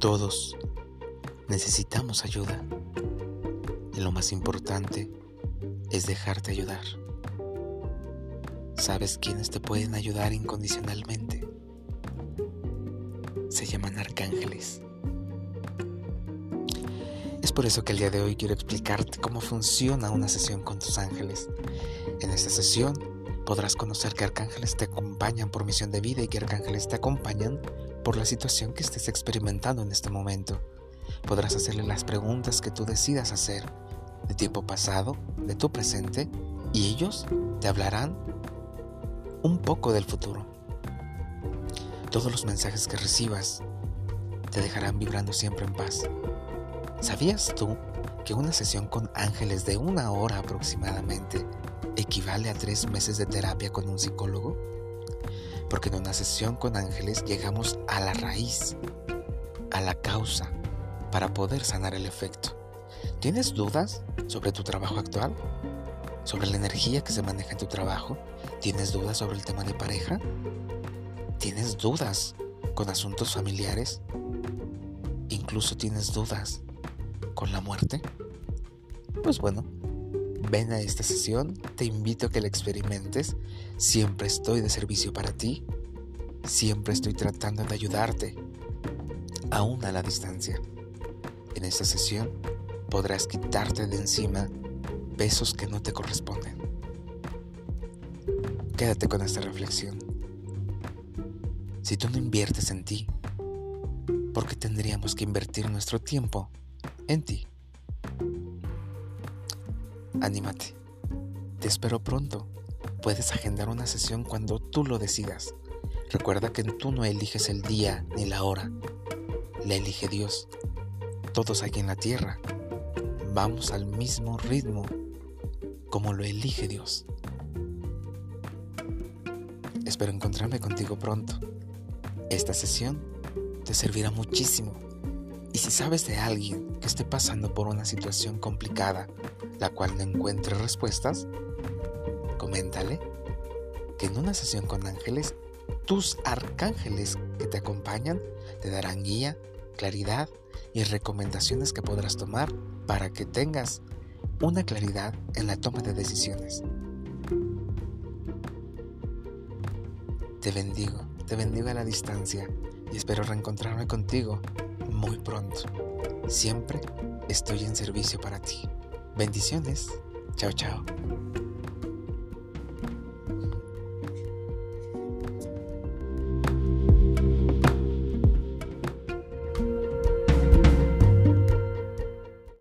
Todos necesitamos ayuda. Y lo más importante es dejarte ayudar. ¿Sabes quiénes te pueden ayudar incondicionalmente? Se llaman arcángeles. Es por eso que el día de hoy quiero explicarte cómo funciona una sesión con tus ángeles. En esta sesión podrás conocer que arcángeles te acompañan por misión de vida y que arcángeles te acompañan por la situación que estés experimentando en este momento. Podrás hacerle las preguntas que tú decidas hacer de tiempo pasado, de tu presente, y ellos te hablarán un poco del futuro. Todos los mensajes que recibas te dejarán vibrando siempre en paz. ¿Sabías tú que una sesión con ángeles de una hora aproximadamente equivale a tres meses de terapia con un psicólogo? Porque en una sesión con ángeles llegamos a la raíz, a la causa, para poder sanar el efecto. ¿Tienes dudas sobre tu trabajo actual? ¿Sobre la energía que se maneja en tu trabajo? ¿Tienes dudas sobre el tema de pareja? ¿Tienes dudas con asuntos familiares? ¿Incluso tienes dudas con la muerte? Pues bueno, ven a esta sesión, te invito a que la experimentes, siempre estoy de servicio para ti, siempre estoy tratando de ayudarte, aún a la distancia. En esta sesión podrás quitarte de encima pesos que no te corresponden. Quédate con esta reflexión. Si tú no inviertes en ti, ¿por qué tendríamos que invertir nuestro tiempo en ti? Anímate. Te espero pronto. Puedes agendar una sesión cuando tú lo decidas. Recuerda que tú no eliges el día ni la hora. La elige Dios. Todos aquí en la tierra vamos al mismo ritmo como lo elige Dios. Espero encontrarme contigo pronto. Esta sesión te servirá muchísimo. Y si sabes de alguien que esté pasando por una situación complicada, la cual no encuentre respuestas, coméntale que en una sesión con ángeles, tus arcángeles que te acompañan te darán guía, claridad y recomendaciones que podrás tomar para que tengas una claridad en la toma de decisiones. Te bendigo, te bendigo a la distancia y espero reencontrarme contigo muy pronto. Siempre estoy en servicio para ti. Bendiciones. Chao, chao.